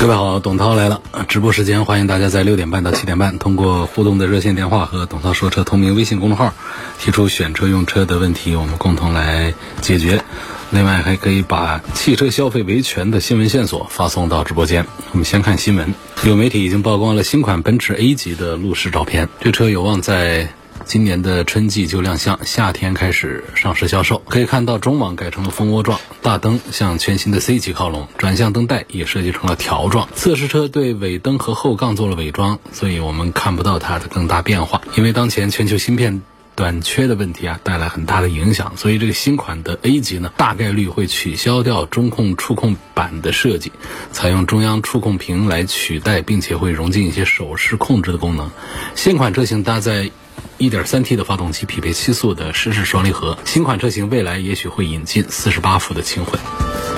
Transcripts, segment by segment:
各位好，董涛来了。直播时间，欢迎大家在六点半到七点半，通过互动的热线电话和董涛说车同名微信公众号，提出选车用车的问题，我们共同来解决。另外，还可以把汽车消费维权的新闻线索发送到直播间。我们先看新闻，有媒体已经曝光了新款奔驰 A 级的路试照片，这车有望在。今年的春季就亮相，夏天开始上市销售。可以看到中网改成了蜂窝状，大灯向全新的 C 级靠拢，转向灯带也设计成了条状。测试车对尾灯和后杠做了伪装，所以我们看不到它的更大变化。因为当前全球芯片短缺的问题啊，带来很大的影响，所以这个新款的 A 级呢，大概率会取消掉中控触控板的设计，采用中央触控屏来取代，并且会融进一些手势控制的功能。新款车型搭载。1.3T 的发动机匹配七速的湿式双离合，新款车型未来也许会引进48伏的轻混。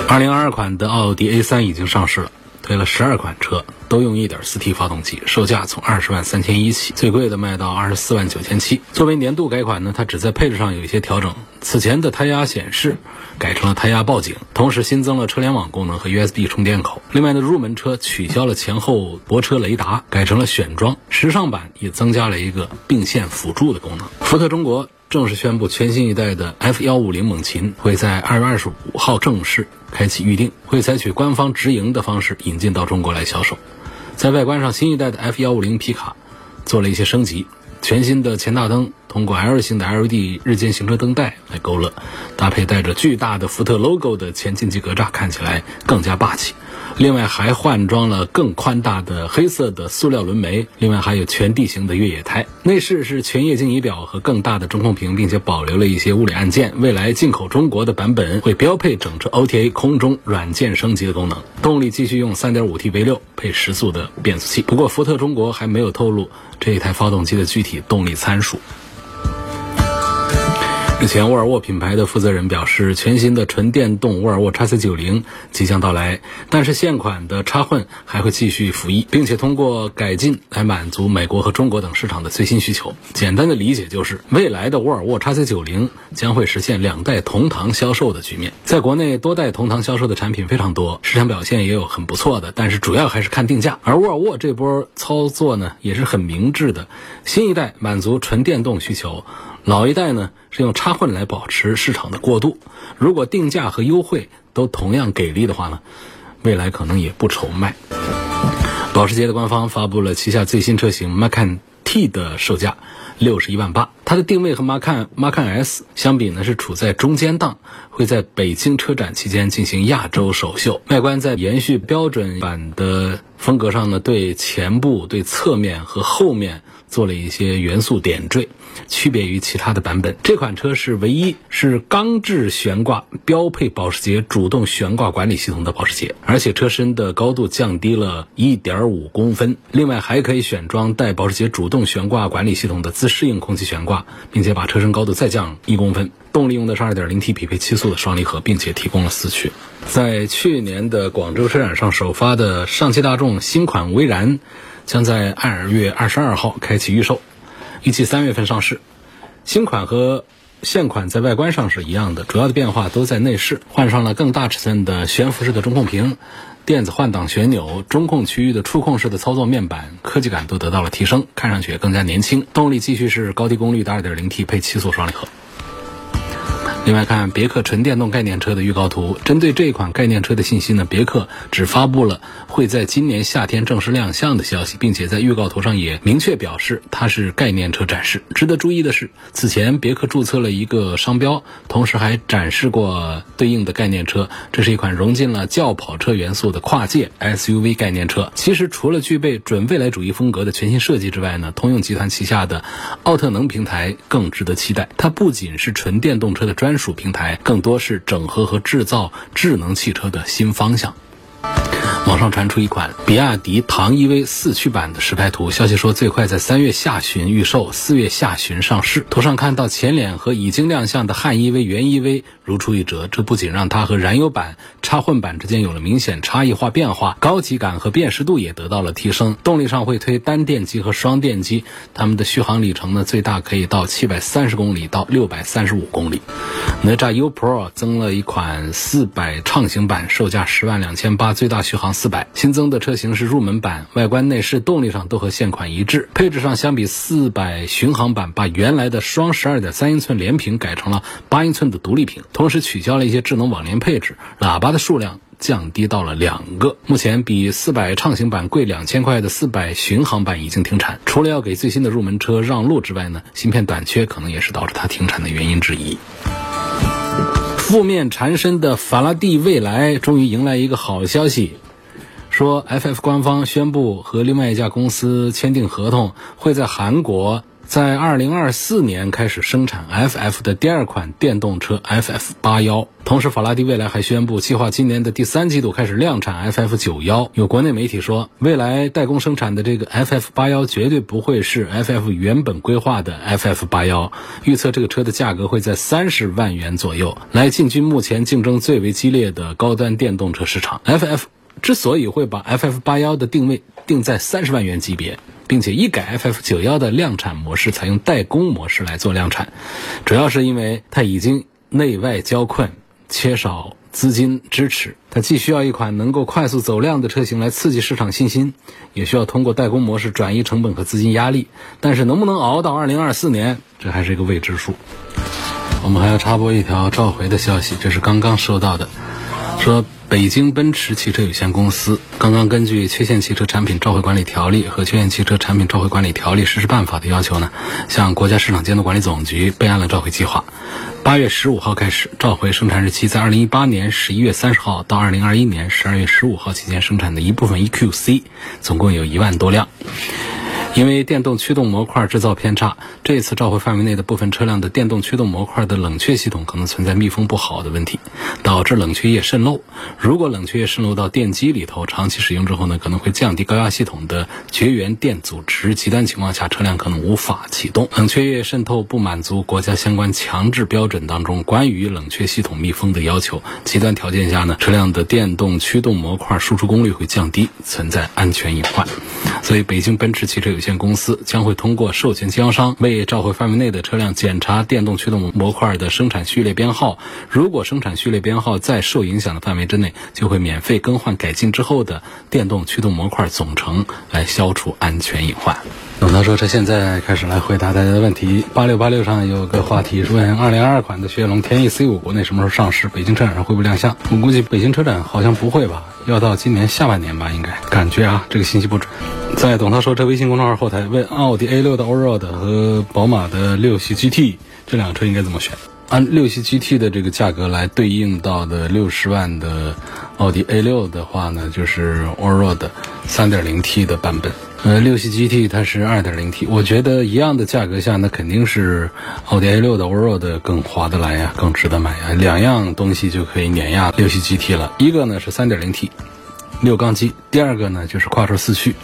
2022款的奥迪 A3 已经上市了，推了12款车。都用 1.4T 发动机，售价从二十万三千一起，最贵的卖到二十四万九千七。作为年度改款呢，它只在配置上有一些调整，此前的胎压显示改成了胎压报警，同时新增了车联网功能和 USB 充电口。另外呢，入门车取消了前后泊车雷达，改成了选装。时尚版也增加了一个并线辅助的功能。福特中国。正式宣布，全新一代的 F 幺五零猛禽会在二月二十五号正式开启预定，会采取官方直营的方式引进到中国来销售。在外观上，新一代的 F 幺五零皮卡做了一些升级，全新的前大灯通过 L 型的 LED 日间行车灯带来勾勒，搭配带着巨大的福特 logo 的前进气格栅，看起来更加霸气。另外还换装了更宽大的黑色的塑料轮眉，另外还有全地形的越野胎。内饰是全液晶仪表和更大的中控屏，并且保留了一些物理按键。未来进口中国的版本会标配整车 OTA 空中软件升级的功能。动力继续用 3.5T V6 配十速的变速器。不过福特中国还没有透露这一台发动机的具体动力参数。日前，沃尔沃品牌的负责人表示，全新的纯电动沃尔沃 x C90 即将到来，但是现款的插混还会继续服役，并且通过改进来满足美国和中国等市场的最新需求。简单的理解就是，未来的沃尔沃 x C90 将会实现两代同堂销售的局面。在国内，多代同堂销售的产品非常多，市场表现也有很不错的，但是主要还是看定价。而沃尔沃这波操作呢，也是很明智的，新一代满足纯电动需求。老一代呢是用插混来保持市场的过渡，如果定价和优惠都同样给力的话呢，未来可能也不愁卖。保时捷的官方发布了旗下最新车型 Macan T 的售价六十一万八，它的定位和 Macan Macan S 相比呢是处在中间档，会在北京车展期间进行亚洲首秀。外观在延续标准版的风格上呢，对前部、对侧面和后面做了一些元素点缀。区别于其他的版本，这款车是唯一是钢制悬挂标配保时捷主动悬挂管理系统的保时捷，而且车身的高度降低了一点五公分。另外还可以选装带保时捷主动悬挂管理系统的自适应空气悬挂，并且把车身高度再降一公分。动力用的是二点零 T 匹配七速的双离合，并且提供了四驱。在去年的广州车展上首发的上汽大众新款威然，将在二月二十二号开启预售。预计三月份上市，新款和现款在外观上是一样的，主要的变化都在内饰，换上了更大尺寸的悬浮式的中控屏、电子换挡旋钮、中控区域的触控式的操作面板，科技感都得到了提升，看上去也更加年轻。动力继续是高低功率的 2.0T 配七速双离合。另外看别克纯电动概念车的预告图，针对这款概念车的信息呢，别克只发布了会在今年夏天正式亮相的消息，并且在预告图上也明确表示它是概念车展示。值得注意的是，此前别克注册了一个商标，同时还展示过对应的概念车。这是一款融进了轿跑车元素的跨界 SUV 概念车。其实除了具备准未来主义风格的全新设计之外呢，通用集团旗下的奥特能平台更值得期待。它不仅是纯电动车的专专属平台更多是整合和制造智能汽车的新方向。网上传出一款比亚迪唐 EV 四驱版的实拍图，消息说最快在三月下旬预售，四月下旬上市。图上看到前脸和已经亮相的汉 EV、元 EV 如出一辙，这不仅让它和燃油版、插混版之间有了明显差异化变化，高级感和辨识度也得到了提升。动力上会推单电机和双电机，它们的续航里程呢最大可以到七百三十公里到六百三十五公里。哪吒 U Pro 增了一款四百畅行版，售价十万两千八，最大续航四百。新增的车型是入门版，外观、内饰、动力上都和现款一致。配置上相比四百巡航版，把原来的双十二点三英寸连屏改成了八英寸的独立屏，同时取消了一些智能网联配置，喇叭的数量降低到了两个。目前比四百畅行版贵两千块的四百巡航版已经停产，除了要给最新的入门车让路之外呢，芯片短缺可能也是导致它停产的原因之一。负面缠身的法拉第未来终于迎来一个好消息，说 FF 官方宣布和另外一家公司签订合同，会在韩国在2024年开始生产 FF 的第二款电动车 FF 八幺。同时，法拉第未来还宣布，计划今年的第三季度开始量产 FF 九幺。有国内媒体说，未来代工生产的这个 FF 八幺绝对不会是 FF 原本规划的 FF 八幺。预测这个车的价格会在三十万元左右，来进军目前竞争最为激烈的高端电动车市场。FF 之所以会把 FF 八幺的定位定在三十万元级别，并且一改 FF 九幺的量产模式，采用代工模式来做量产，主要是因为它已经内外交困。缺少资金支持，它既需要一款能够快速走量的车型来刺激市场信心，也需要通过代工模式转移成本和资金压力。但是能不能熬到二零二四年，这还是一个未知数。我们还要插播一条召回的消息，这是刚刚收到的，说北京奔驰汽车有限公司刚刚根据《缺陷汽车产品召回管理条例》和《缺陷汽车产品召回管理条例实施办法》的要求呢，向国家市场监督管理总局备案了召回计划。八月十五号开始召回生产日期在二零一八年十一月三十号到二零二一年十二月十五号期间生产的一部分 EQC，总共有一万多辆。因为电动驱动模块制造偏差，这次召回范围内的部分车辆的电动驱动模块的冷却系统可能存在密封不好的问题，导致冷却液渗漏。如果冷却液渗漏到电机里头，长期使用之后呢，可能会降低高压系统的绝缘电阻值，极端情况下车辆可能无法启动。冷却液渗透不满足国家相关强制标准当中关于冷却系统密封的要求，极端条件下呢，车辆的电动驱动模块输出功率会降低，存在安全隐患。所以，北京奔驰汽车有有限公司将会通过授权经销商为召回范围内的车辆检查电动驱动模块的生产序列编号。如果生产序列编号在受影响的范围之内，就会免费更换改进之后的电动驱动模块总成，来消除安全隐患。董涛说：“这现在开始来回答大家的问题。八六八六上有个话题是问：二零二二款的雪铁龙天翼 C 五国内什么时候上市？北京车展上会不会亮相？我估计北京车展好像不会吧，要到今年下半年吧，应该。感觉啊，这个信息不准。在董涛说这微信公众号后台问：奥迪 A 六的 Allroad 和宝马的六系 GT 这辆车应该怎么选？按六系 GT 的这个价格来对应到的六十万的奥迪 A 六的话呢，就是 Allroad 三点零 T 的版本。呃，六系 GT 它是二点零 T，我觉得一样的价格下，那肯定是奥迪 A 六的 Oro 的更划得来呀，更值得买呀。两样东西就可以碾压六系 GT 了。一个呢是三点零 T 六缸机，第二个呢就是跨车四驱。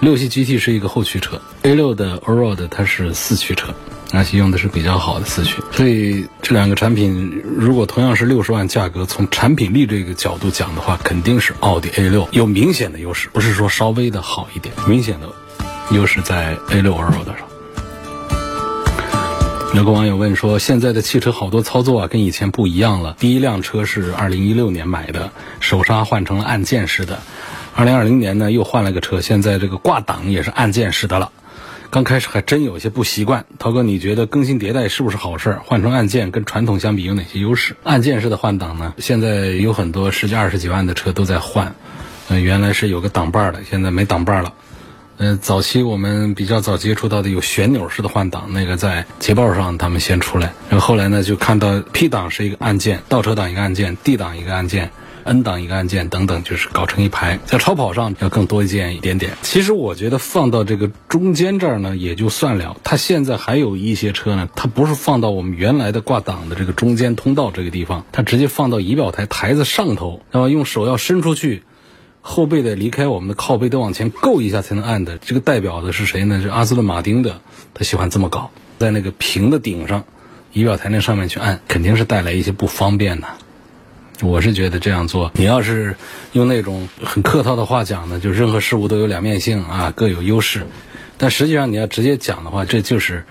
六系 GT 是一个后驱车，A 六的 Oro 的它是四驱车。而且用的是比较好的四驱，所以这两个产品如果同样是六十万价格，从产品力这个角度讲的话，肯定是奥迪 A 六有明显的优势，不是说稍微的好一点，明显的优势在 A 六 Allroad 上。有个网友问说，现在的汽车好多操作啊，跟以前不一样了。第一辆车是二零一六年买的，手刹换成了按键式的；二零二零年呢又换了个车，现在这个挂档也是按键式的了。刚开始还真有些不习惯，涛哥，你觉得更新迭代是不是好事？换成按键跟传统相比有哪些优势？按键式的换挡呢？现在有很多十几二十几万的车都在换，嗯，原来是有个挡把的，现在没挡把了。嗯，早期我们比较早接触到的有旋钮式的换挡，那个在捷豹上他们先出来，然后后来呢就看到 P 档是一个按键，倒车档一个按键，D 档一个按键。N 档一个按键等等，就是搞成一排。在超跑上要更多一件一点点。其实我觉得放到这个中间这儿呢，也就算了。它现在还有一些车呢，它不是放到我们原来的挂档的这个中间通道这个地方，它直接放到仪表台台子上头，那么用手要伸出去。后背的离开我们的靠背，得往前够一下才能按的。这个代表的是谁呢？是阿斯顿马丁的，他喜欢这么搞，在那个平的顶上，仪表台那上面去按，肯定是带来一些不方便的。我是觉得这样做，你要是用那种很客套的话讲呢，就任何事物都有两面性啊，各有优势。但实际上你要直接讲的话，这就是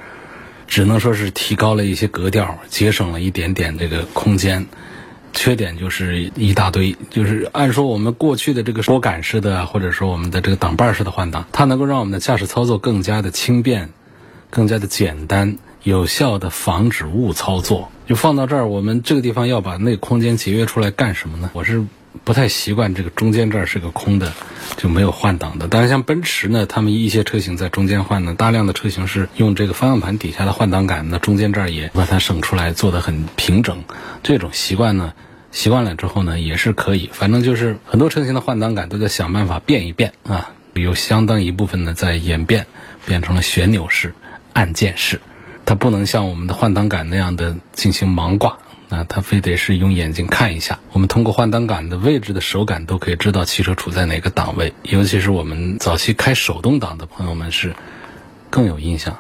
只能说是提高了一些格调，节省了一点点这个空间。缺点就是一大堆，就是按说我们过去的这个拨杆式的，或者说我们的这个挡把式的换挡，它能够让我们的驾驶操作更加的轻便，更加的简单，有效的防止误操作。就放到这儿，我们这个地方要把那空间节约出来干什么呢？我是不太习惯这个中间这儿是个空的，就没有换挡的。但是像奔驰呢，他们一些车型在中间换呢，大量的车型是用这个方向盘底下的换挡杆，那中间这儿也把它省出来，做的很平整。这种习惯呢，习惯了之后呢，也是可以。反正就是很多车型的换挡杆都在想办法变一变啊，有相当一部分呢在演变，变成了旋钮式、按键式。它不能像我们的换挡杆那样的进行盲挂，那它非得是用眼睛看一下。我们通过换挡杆的位置的手感都可以知道汽车处在哪个档位。尤其是我们早期开手动挡的朋友们是更有印象，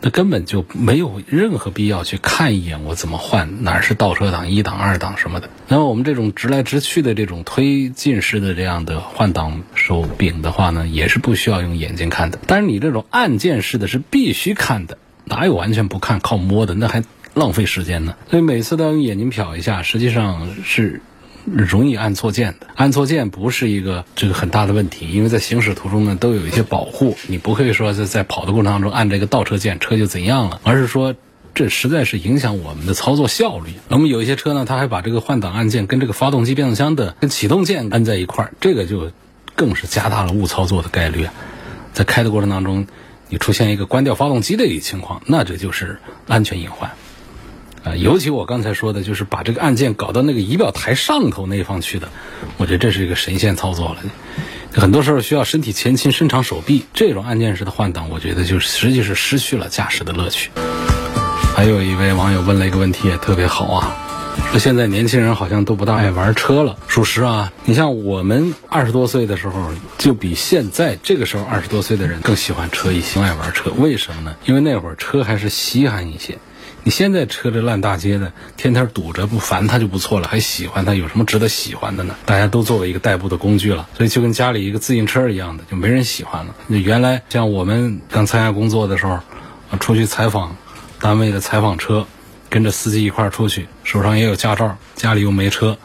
那根本就没有任何必要去看一眼我怎么换，哪是倒车档、一档、二档什么的。那么我们这种直来直去的这种推进式的这样的换挡手柄的话呢，也是不需要用眼睛看的。但是你这种按键式的是必须看的。哪有完全不看靠摸的？那还浪费时间呢。所以每次都要用眼睛瞟一下，实际上是容易按错键的。按错键不是一个这个很大的问题，因为在行驶途中呢都有一些保护，你不会说在在跑的过程当中按这个倒车键车就怎样了，而是说这实在是影响我们的操作效率。那么有一些车呢，它还把这个换挡按键跟这个发动机变速箱的跟启动键按在一块儿，这个就更是加大了误操作的概率。在开的过程当中。你出现一个关掉发动机的一个情况，那这就是安全隐患，啊，尤其我刚才说的，就是把这个按键搞到那个仪表台上头那一方去的，我觉得这是一个神仙操作了。很多时候需要身体前倾、伸长手臂，这种按键式的换挡，我觉得就实际是失去了驾驶的乐趣。还有一位网友问了一个问题，也特别好啊。现在年轻人好像都不大爱玩车了，属实啊。你像我们二十多岁的时候，就比现在这个时候二十多岁的人更喜欢车一些，爱玩车。为什么呢？因为那会儿车还是稀罕一些。你现在车这烂大街的，天天堵着不烦它就不错了，还喜欢它，有什么值得喜欢的呢？大家都作为一个代步的工具了，所以就跟家里一个自行车一样的，就没人喜欢了。那原来像我们刚参加工作的时候，出去采访，单位的采访车。跟着司机一块儿出去，手上也有驾照，家里又没车，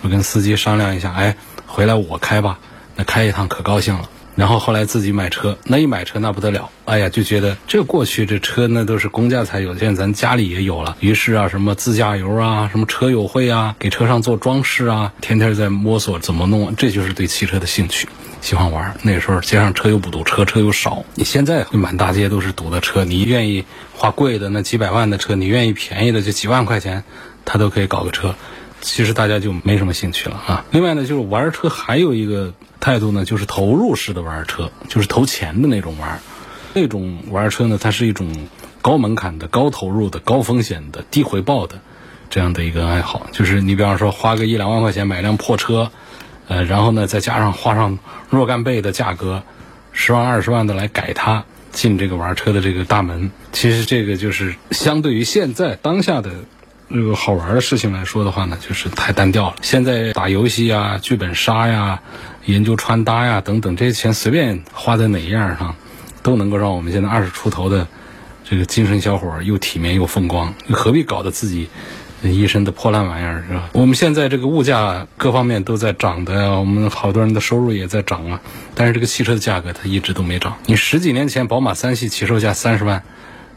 我跟司机商量一下，哎，回来我开吧，那开一趟可高兴了。然后后来自己买车，那一买车那不得了，哎呀，就觉得这过去这车那都是公家才有，现在咱家里也有了。于是啊，什么自驾游啊，什么车友会啊，给车上做装饰啊，天天在摸索怎么弄，这就是对汽车的兴趣，喜欢玩。那时候街上车又不堵，车车又少。你现在满大街都是堵的车，你愿意花贵的那几百万的车，你愿意便宜的就几万块钱，他都可以搞个车。其实大家就没什么兴趣了啊。另外呢，就是玩车还有一个。态度呢，就是投入式的玩车，就是投钱的那种玩。那种玩车呢，它是一种高门槛的、高投入的、高风险的、低回报的这样的一个爱好。就是你比方说花个一两万块钱买辆破车，呃，然后呢再加上花上若干倍的价格，十万二十万的来改它，进这个玩车的这个大门。其实这个就是相对于现在当下的。这个好玩的事情来说的话呢，就是太单调了。现在打游戏呀、剧本杀呀、研究穿搭呀等等，这些钱随便花在哪一样上，都能够让我们现在二十出头的这个精神小伙又体面又风光。何必搞得自己一身的破烂玩意儿是吧？我们现在这个物价各方面都在涨的，我们好多人的收入也在涨啊。但是这个汽车的价格它一直都没涨。你十几年前宝马三系起售价三十万，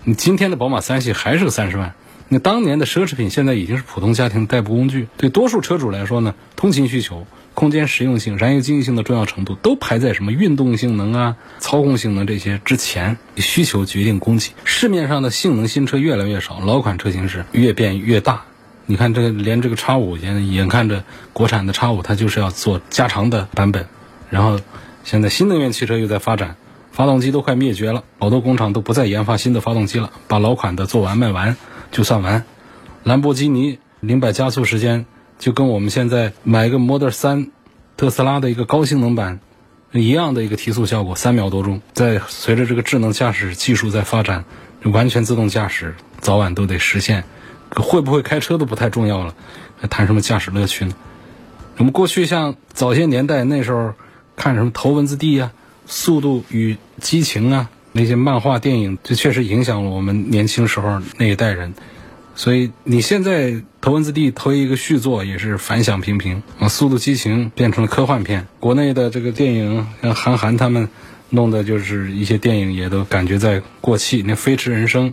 你今天的宝马三系还是个三十万。那当年的奢侈品现在已经是普通家庭代步工具，对多数车主来说呢，通勤需求、空间实用性、燃油经济性的重要程度都排在什么运动性能啊、操控性能这些之前。需求决定供给，市面上的性能新车越来越少，老款车型是越变越大。你看这个连这个叉五眼眼看着国产的叉五它就是要做加长的版本，然后现在新能源汽车又在发展，发动机都快灭绝了，好多工厂都不再研发新的发动机了，把老款的做完卖完。就算完，兰博基尼零百加速时间就跟我们现在买一个 Model 3特斯拉的一个高性能版，一样的一个提速效果，三秒多钟。在随着这个智能驾驶技术在发展，完全自动驾驶早晚都得实现。会不会开车都不太重要了，还谈什么驾驶乐趣呢？我们过去像早些年代那时候看什么《头文字 D》啊，《速度与激情》啊，那些漫画电影，这确实影响了我们年轻时候那一代人。所以你现在《头文字 D》推一个续作也是反响平平啊，《速度激情》变成了科幻片。国内的这个电影像韩寒他们弄的就是一些电影也都感觉在过气。那《飞驰人生》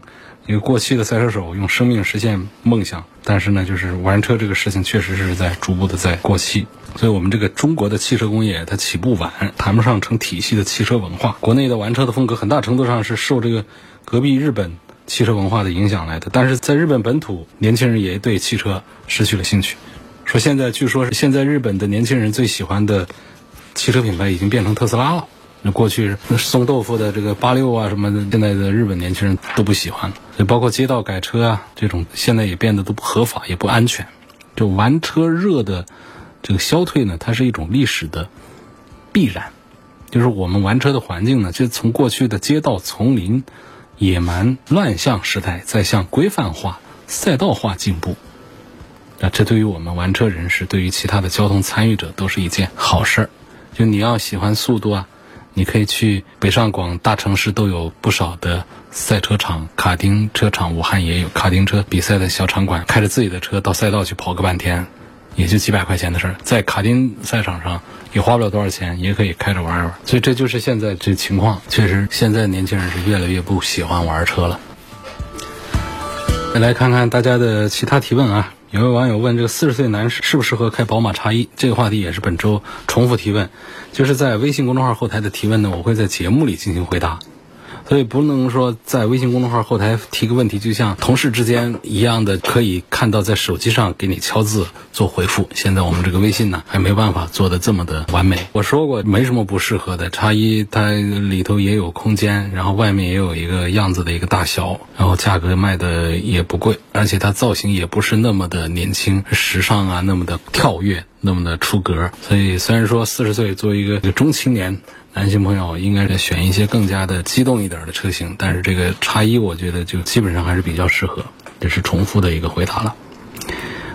一个过气的赛车手用生命实现梦想，但是呢，就是玩车这个事情确实是在逐步的在过气。所以我们这个中国的汽车工业它起步晚，谈不上成体系的汽车文化。国内的玩车的风格很大程度上是受这个隔壁日本。汽车文化的影响来的，但是在日本本土，年轻人也对汽车失去了兴趣。说现在据说是现在日本的年轻人最喜欢的汽车品牌已经变成特斯拉了。那过去送豆腐的这个八六啊什么的，现在的日本年轻人都不喜欢了。包括街道改车啊这种，现在也变得都不合法，也不安全。就玩车热的这个消退呢，它是一种历史的必然。就是我们玩车的环境呢，就从过去的街道丛林。野蛮乱象时代在向规范化、赛道化进步，那这对于我们玩车人士，对于其他的交通参与者都是一件好事儿。就你要喜欢速度啊，你可以去北上广大城市都有不少的赛车场、卡丁车场，武汉也有卡丁车比赛的小场馆，开着自己的车到赛道去跑个半天。也就几百块钱的事儿，在卡丁赛场上也花不了多少钱，也可以开着玩一玩。所以这就是现在这情况。确实，现在年轻人是越来越不喜欢玩车了。再来看看大家的其他提问啊，有位网友问：这个四十岁男士适不适合开宝马叉一？这个话题也是本周重复提问，就是在微信公众号后台的提问呢，我会在节目里进行回答。所以不能说在微信公众号后台提个问题，就像同事之间一样的，可以看到在手机上给你敲字做回复。现在我们这个微信呢，还没办法做的这么的完美。我说过没什么不适合的，叉一它里头也有空间，然后外面也有一个样子的一个大小，然后价格卖的也不贵，而且它造型也不是那么的年轻时尚啊，那么的跳跃，那么的出格。所以虽然说四十岁作为一个一个中青年。男性朋友应该是选一些更加的机动一点的车型，但是这个叉一我觉得就基本上还是比较适合。这是重复的一个回答了。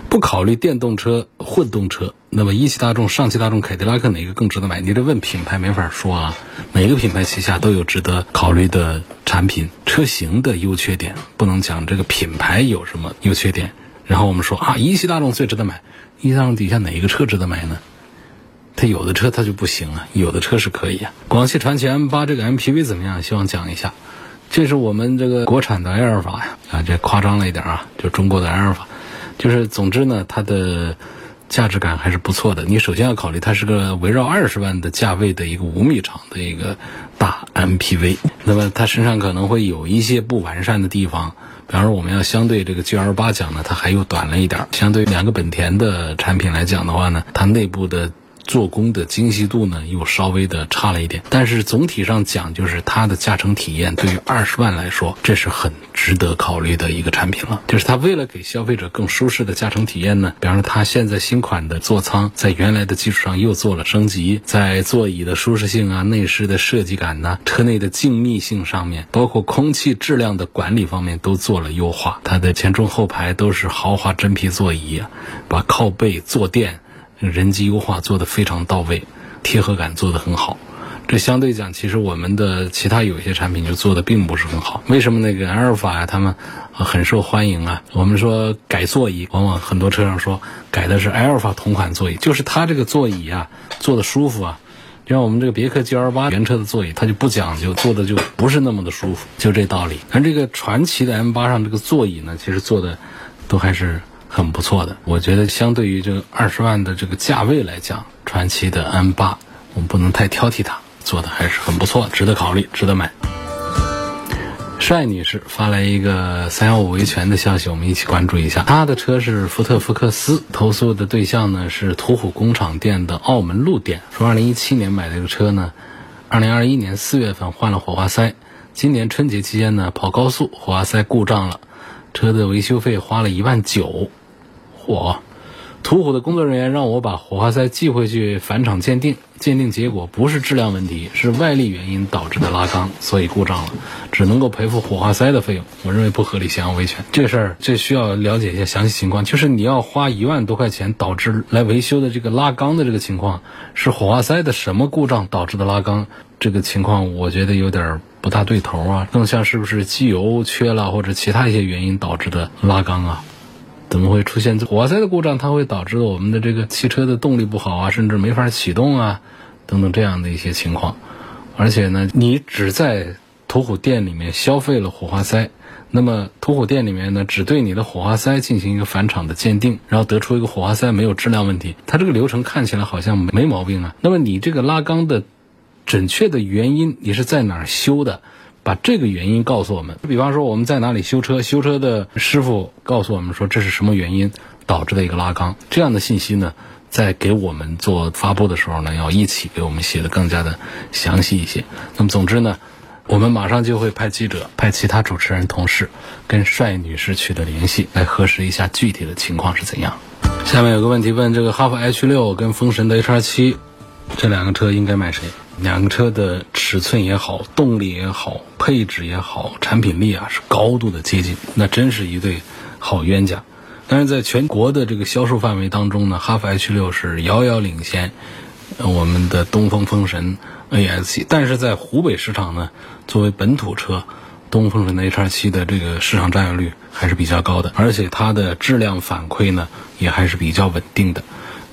不考虑电动车、混动车，那么一汽大众、上汽大众、凯迪拉克哪个更值得买？你这问品牌没法说啊，每个品牌旗下都有值得考虑的产品、车型的优缺点，不能讲这个品牌有什么优缺点。然后我们说啊，一汽大众最值得买，一汽大众底下哪一个车值得买呢？它有的车它就不行啊，有的车是可以啊。广汽传祺 M 八这个 MPV 怎么样？希望讲一下。这是我们这个国产的埃尔法呀，啊，这夸张了一点啊，就中国的埃尔法。就是总之呢，它的价值感还是不错的。你首先要考虑，它是个围绕二十万的价位的一个五米长的一个大 MPV。那么它身上可能会有一些不完善的地方，比方说我们要相对这个 GL 八讲呢，它还又短了一点。相对两个本田的产品来讲的话呢，它内部的。做工的精细度呢，又稍微的差了一点，但是总体上讲，就是它的驾乘体验对于二十万来说，这是很值得考虑的一个产品了。就是它为了给消费者更舒适的驾乘体验呢，比方说它现在新款的座舱在原来的基础上又做了升级，在座椅的舒适性啊、内饰的设计感呢、车内的静谧性上面，包括空气质量的管理方面都做了优化。它的前中后排都是豪华真皮座椅，把靠背坐垫。人机优化做的非常到位，贴合感做的很好。这相对讲，其实我们的其他有一些产品就做的并不是很好。为什么那个阿尔法呀，他们很受欢迎啊？我们说改座椅，往往很多车上说改的是阿尔法同款座椅，就是它这个座椅啊，坐的舒服啊。就像我们这个别克 GL 八原车的座椅，它就不讲究，坐的就不是那么的舒服，就这道理。而这个传奇的 M 八上这个座椅呢，其实做的都还是。很不错的，我觉得相对于这个二十万的这个价位来讲，传奇的 M 八，我们不能太挑剔它，做的还是很不错，值得考虑，值得买。帅女士发来一个三幺五维权的消息，我们一起关注一下。她的车是福特福克斯，投诉的对象呢是途虎工厂店的澳门路店，说二零一七年买这个车呢，二零二一年四月份换了火花塞，今年春节期间呢跑高速，火花塞故障了，车的维修费花了一万九。我，途虎的工作人员让我把火花塞寄回去返厂鉴定，鉴定结果不是质量问题，是外力原因导致的拉缸，所以故障了，只能够赔付火花塞的费用。我认为不合理，想要维权。这事儿这需要了解一下详细情况，就是你要花一万多块钱导致来维修的这个拉缸的这个情况，是火花塞的什么故障导致的拉缸？这个情况我觉得有点不大对头啊，更像是不是机油缺了或者其他一些原因导致的拉缸啊？怎么会出现火花塞的故障？它会导致我们的这个汽车的动力不好啊，甚至没法启动啊，等等这样的一些情况。而且呢，你只在途虎店里面消费了火花塞，那么途虎店里面呢，只对你的火花塞进行一个返厂的鉴定，然后得出一个火花塞没有质量问题，它这个流程看起来好像没毛病啊。那么你这个拉缸的准确的原因，你是在哪儿修的？把这个原因告诉我们。比方说我们在哪里修车，修车的师傅告诉我们说这是什么原因导致的一个拉缸，这样的信息呢，在给我们做发布的时候呢，要一起给我们写的更加的详细一些。那么总之呢，我们马上就会派记者、派其他主持人同事跟帅女士取得联系，来核实一下具体的情况是怎样。下面有个问题问：这个哈弗 H 六跟风神的 H 二七这两个车应该买谁？两个车的尺寸也好，动力也好，配置也好，产品力啊是高度的接近，那真是一对好冤家。但是在全国的这个销售范围当中呢，哈弗 H 六是遥遥领先我们的东风风神 A S 七。但是在湖北市场呢，作为本土车，东风风神的 H 二七的这个市场占有率还是比较高的，而且它的质量反馈呢也还是比较稳定的。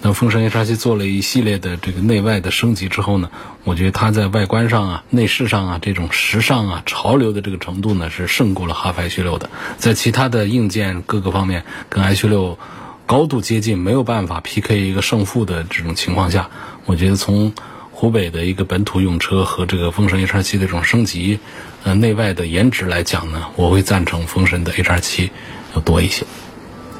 那风神 H 七做了一系列的这个内外的升级之后呢，我觉得它在外观上啊、内饰上啊这种时尚啊、潮流的这个程度呢是胜过了哈弗 H 六的。在其他的硬件各个方面跟 H 六高度接近，没有办法 PK 一个胜负的这种情况下，我觉得从湖北的一个本土用车和这个风神 H 七的这种升级，呃内外的颜值来讲呢，我会赞成风神的 H 七要多一些。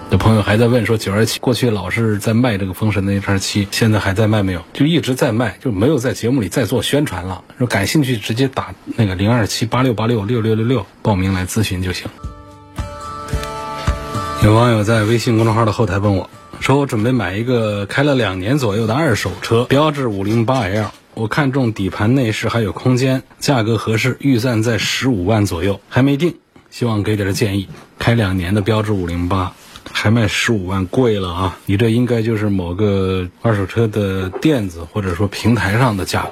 有朋友还在问说，九二七过去老是在卖这个风神的 H 七，现在还在卖没有？就一直在卖，就没有在节目里再做宣传了。说感兴趣直接打那个零二七八六八六六六六六报名来咨询就行。有网友在微信公众号的后台问我，说我准备买一个开了两年左右的二手车，标致五零八 L，我看中底盘内饰还有空间，价格合适，预算在十五万左右，还没定，希望给点建议。开两年的标致五零八。还卖十五万，贵了啊！你这应该就是某个二手车的店子或者说平台上的价，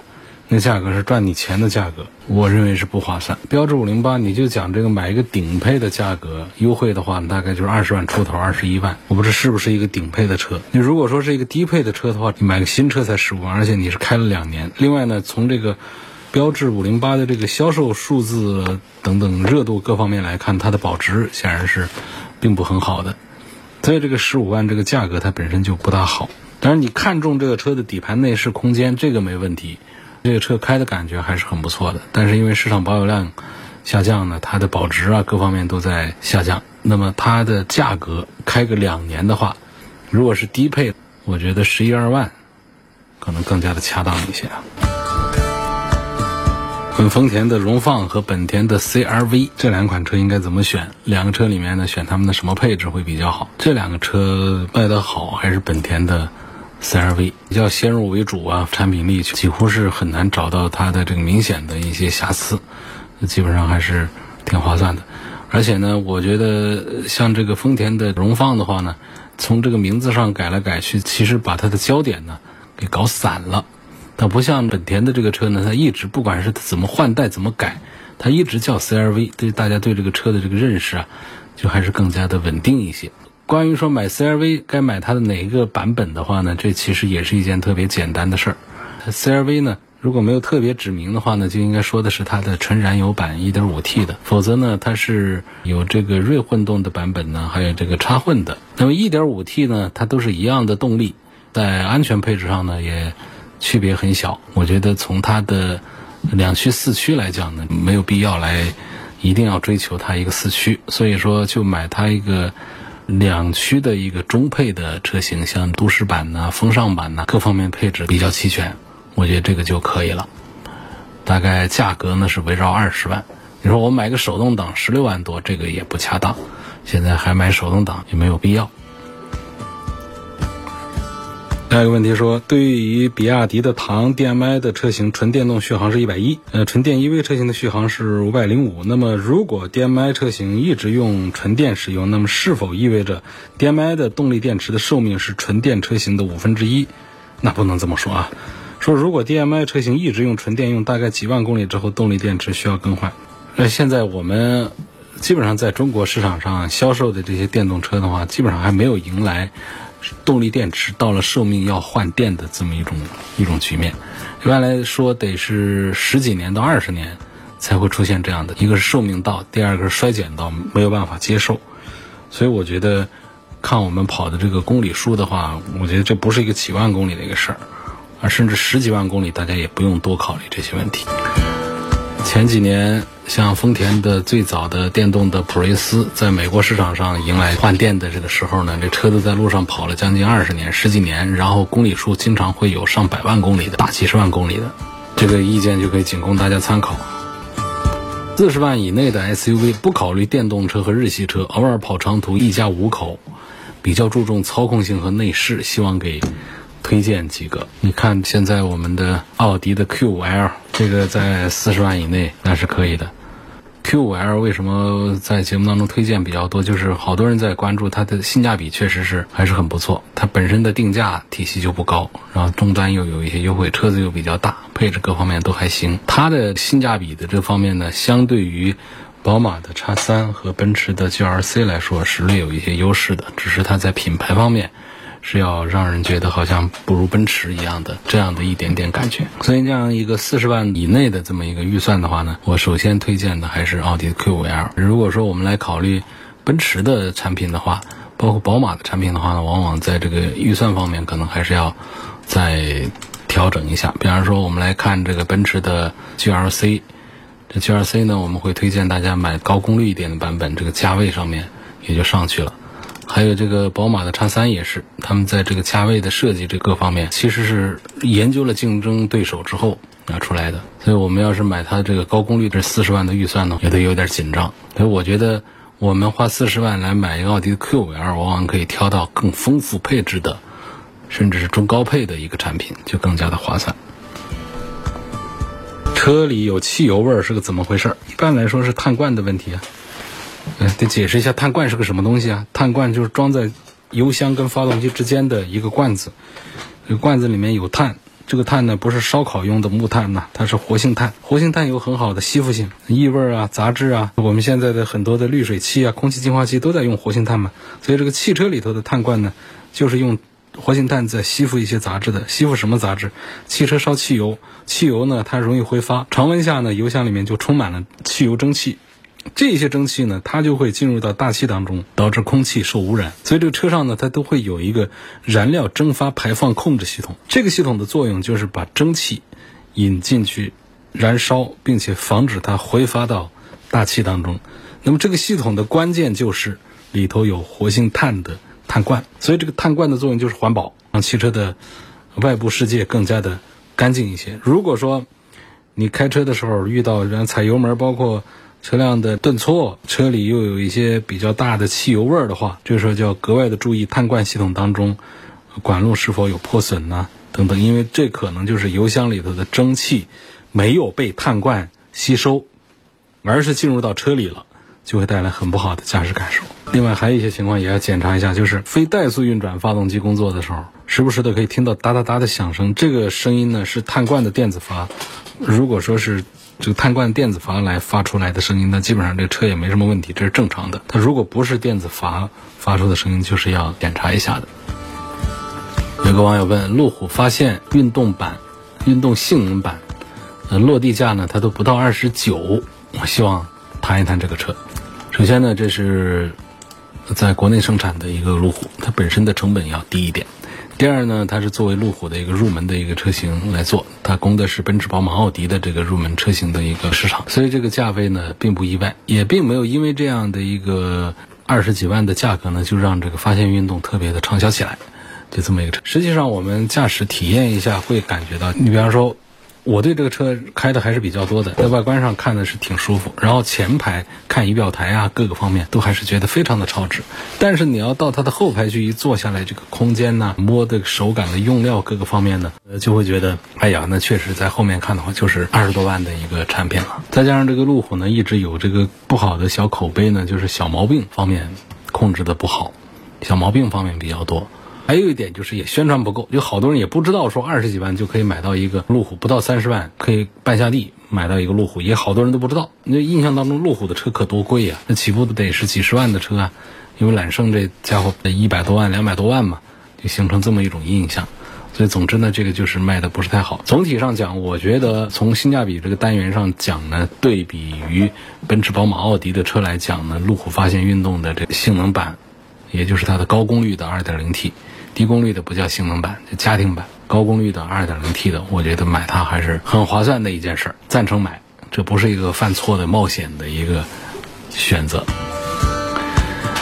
那价格是赚你钱的价格，我认为是不划算。标致五零八，你就讲这个买一个顶配的价格，优惠的话大概就是二十万出头，二十一万。我不知道是不是一个顶配的车。你如果说是一个低配的车的话，你买个新车才十五万，而且你是开了两年。另外呢，从这个标致五零八的这个销售数字等等热度各方面来看，它的保值显然是并不很好的。所以这个十五万这个价格它本身就不大好，当然你看中这个车的底盘内饰空间这个没问题，这个车开的感觉还是很不错的。但是因为市场保有量下降呢，它的保值啊各方面都在下降。那么它的价格开个两年的话，如果是低配，我觉得十一二万可能更加的恰当一些啊。丰田的荣放和本田的 CRV 这两款车应该怎么选？两个车里面呢，选他们的什么配置会比较好？这两个车卖得好还是本田的 CRV？比较先入为主啊，产品力几乎是很难找到它的这个明显的一些瑕疵，基本上还是挺划算的。而且呢，我觉得像这个丰田的荣放的话呢，从这个名字上改来改去，其实把它的焦点呢给搞散了。它不像本田的这个车呢，它一直不管是怎么换代怎么改，它一直叫 CRV，对大家对这个车的这个认识啊，就还是更加的稳定一些。关于说买 CRV 该买它的哪一个版本的话呢，这其实也是一件特别简单的事儿。CRV 呢，如果没有特别指明的话呢，就应该说的是它的纯燃油版 1.5T 的，否则呢，它是有这个锐混动的版本呢，还有这个插混的。那么 1.5T 呢，它都是一样的动力，在安全配置上呢也。区别很小，我觉得从它的两驱四驱来讲呢，没有必要来一定要追求它一个四驱，所以说就买它一个两驱的一个中配的车型，像都市版呐、风尚版呐，各方面配置比较齐全，我觉得这个就可以了。大概价格呢是围绕二十万。你说我买个手动挡十六万多，这个也不恰当，现在还买手动挡也没有必要。还有一个问题说，对于比亚迪的唐 DM-i 的车型，纯电动续航是一百一，呃，纯电 EV 车型的续航是五百零五。那么，如果 DM-i 车型一直用纯电使用，那么是否意味着 DM-i 的动力电池的寿命是纯电车型的五分之一？那不能这么说啊。说如果 DM-i 车型一直用纯电，用大概几万公里之后，动力电池需要更换。那现在我们基本上在中国市场上销售的这些电动车的话，基本上还没有迎来动力电池到了寿命要换电的这么一种一种局面。一般来说，得是十几年到二十年才会出现这样的一个是寿命到，第二个是衰减到没有办法接受。所以我觉得，看我们跑的这个公里数的话，我觉得这不是一个几万公里的一个事儿。啊，甚至十几万公里，大家也不用多考虑这些问题。前几年，像丰田的最早的电动的普锐斯，在美国市场上迎来换电的这个时候呢，这车子在路上跑了将近二十年、十几年，然后公里数经常会有上百万公里的、大几十万公里的，这个意见就可以仅供大家参考。四十万以内的 SUV，不考虑电动车和日系车，偶尔跑长途，一家五口，比较注重操控性和内饰，希望给。推荐几个，你看现在我们的奥迪的 Q5L，这个在四十万以内那是可以的。Q5L 为什么在节目当中推荐比较多？就是好多人在关注它的性价比，确实是还是很不错。它本身的定价体系就不高，然后终端又有一些优惠，车子又比较大，配置各方面都还行。它的性价比的这方面呢，相对于宝马的 X3 和奔驰的 GLC 来说是略有一些优势的，只是它在品牌方面。是要让人觉得好像不如奔驰一样的这样的一点点感觉，所以这样一个四十万以内的这么一个预算的话呢，我首先推荐的还是奥迪 Q5L。如果说我们来考虑奔驰的产品的话，包括宝马的产品的话呢，往往在这个预算方面可能还是要再调整一下。比方说，我们来看这个奔驰的 GLC，这 GLC 呢，我们会推荐大家买高功率一点的版本，这个价位上面也就上去了。还有这个宝马的叉三也是，他们在这个价位的设计这各方面，其实是研究了竞争对手之后拿出来的。所以我们要是买它这个高功率这四十万的预算呢，也得有点紧张。所以我觉得我们花四十万来买一个奥迪的 Q5L，往往可以挑到更丰富配置的，甚至是中高配的一个产品，就更加的划算。车里有汽油味儿是个怎么回事儿？一般来说是碳罐的问题啊。嗯，得解释一下碳罐是个什么东西啊？碳罐就是装在油箱跟发动机之间的一个罐子，这个罐子里面有碳，这个碳呢不是烧烤用的木炭呐，它是活性炭。活性炭有很好的吸附性，异味啊、杂质啊，我们现在的很多的滤水器啊、空气净化器都在用活性炭嘛，所以这个汽车里头的碳罐呢，就是用活性炭在吸附一些杂质的。吸附什么杂质？汽车烧汽油，汽油呢它容易挥发，常温下呢油箱里面就充满了汽油蒸汽。这些蒸汽呢，它就会进入到大气当中，导致空气受污染。所以这个车上呢，它都会有一个燃料蒸发排放控制系统。这个系统的作用就是把蒸汽引进去燃烧，并且防止它挥发到大气当中。那么这个系统的关键就是里头有活性炭的碳罐。所以这个碳罐的作用就是环保，让汽车的外部世界更加的干净一些。如果说你开车的时候遇到人踩油门，包括车辆的顿挫，车里又有一些比较大的汽油味儿的话，这个时候就要格外的注意碳罐系统当中管路是否有破损呐等等，因为这可能就是油箱里头的蒸汽没有被碳罐吸收，而是进入到车里了，就会带来很不好的驾驶感受。另外还有一些情况也要检查一下，就是非怠速运转发动机工作的时候，时不时的可以听到哒哒哒的响声，这个声音呢是碳罐的电子阀，如果说是。这个碳罐电子阀来发出来的声音，那基本上这个车也没什么问题，这是正常的。它如果不是电子阀发出的声音，就是要检查一下的。有个网友问：路虎发现运动版、运动性能版，呃，落地价呢，它都不到二十九。我希望谈一谈这个车。首先呢，这是在国内生产的一个路虎，它本身的成本要低一点。第二呢，它是作为路虎的一个入门的一个车型来做，它供的是奔驰、宝马、奥迪的这个入门车型的一个市场，所以这个价位呢并不意外，也并没有因为这样的一个二十几万的价格呢，就让这个发现运动特别的畅销起来，就这么一个车。实际上我们驾驶体验一下会感觉到，你比方说我对这个车开的还是比较多的，在外观上看的是挺舒服，然后前排看仪表台啊，各个方面都还是觉得非常的超值。但是你要到它的后排去一坐下来，这个空间呐，摸的手感的用料各个方面呢，呃，就会觉得，哎呀，那确实在后面看的话，就是二十多万的一个产品了。再加上这个路虎呢，一直有这个不好的小口碑呢，就是小毛病方面控制的不好，小毛病方面比较多。还有一点就是也宣传不够，有好多人也不知道说二十几万就可以买到一个路虎，不到三十万可以半下地买到一个路虎，也好多人都不知道。那印象当中路虎的车可多贵呀，那起步得是几十万的车啊，因为揽胜这家伙一百多万、两百多万嘛，就形成这么一种印象。所以总之呢，这个就是卖的不是太好。总体上讲，我觉得从性价比这个单元上讲呢，对比于奔驰、宝马、奥迪的车来讲呢，路虎发现运动的这个性能版，也就是它的高功率的 2.0T。低功率的不叫性能版，就家庭版。高功率的 2.0T 的，我觉得买它还是很划算的一件事儿，赞成买。这不是一个犯错的冒险的一个选择。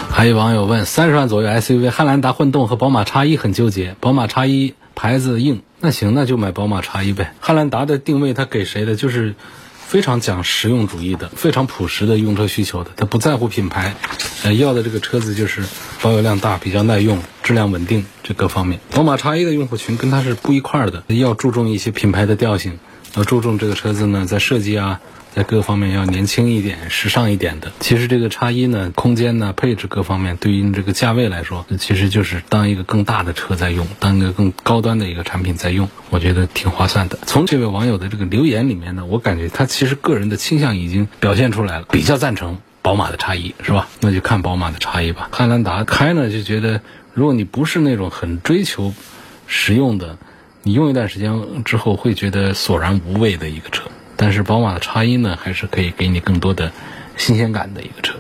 还有网友问：三十万左右 SUV，汉兰达混动和宝马 X1 很纠结。宝马 X1 牌子硬，那行，那就买宝马 X1 呗。汉兰达的定位它给谁的？就是非常讲实用主义的，非常朴实的用车需求的，他不在乎品牌，呃，要的这个车子就是保有量大，比较耐用。质量稳定这各方面，宝马叉一的用户群跟他是不一块儿的，要注重一些品牌的调性，要注重这个车子呢在设计啊，在各方面要年轻一点、时尚一点的。其实这个叉一呢，空间呢、配置各方面，对于这个价位来说，其实就是当一个更大的车在用，当一个更高端的一个产品在用，我觉得挺划算的。从这位网友的这个留言里面呢，我感觉他其实个人的倾向已经表现出来了，比较赞成宝马的叉一是吧？那就看宝马的叉一吧。汉兰达开呢就觉得。如果你不是那种很追求实用的，你用一段时间之后会觉得索然无味的一个车。但是宝马的叉一呢，还是可以给你更多的新鲜感的一个车。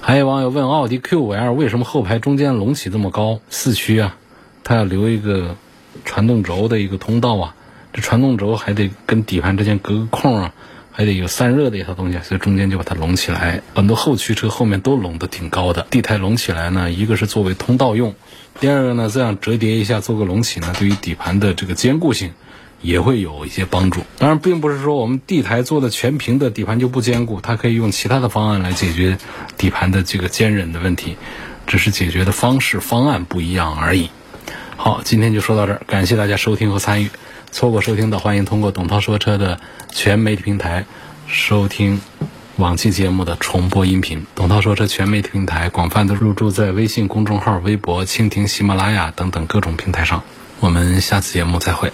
还有网友问：奥迪 Q5L 为什么后排中间隆起这么高？四驱啊，它要留一个传动轴的一个通道啊，这传动轴还得跟底盘之间隔个空啊。还得有散热的一套东西，所以中间就把它隆起来。很多后驱车后面都隆得挺高的，地台隆起来呢，一个是作为通道用，第二个呢，这样折叠一下做个隆起呢，对于底盘的这个坚固性也会有一些帮助。当然，并不是说我们地台做的全平的底盘就不坚固，它可以用其他的方案来解决底盘的这个坚韧的问题，只是解决的方式方案不一样而已。好，今天就说到这儿，感谢大家收听和参与。错过收听的，欢迎通过董涛说车的全媒体平台收听往期节目的重播音频。董涛说车全媒体平台广泛的入驻在微信公众号、微博、蜻蜓、喜马拉雅等等各种平台上。我们下次节目再会。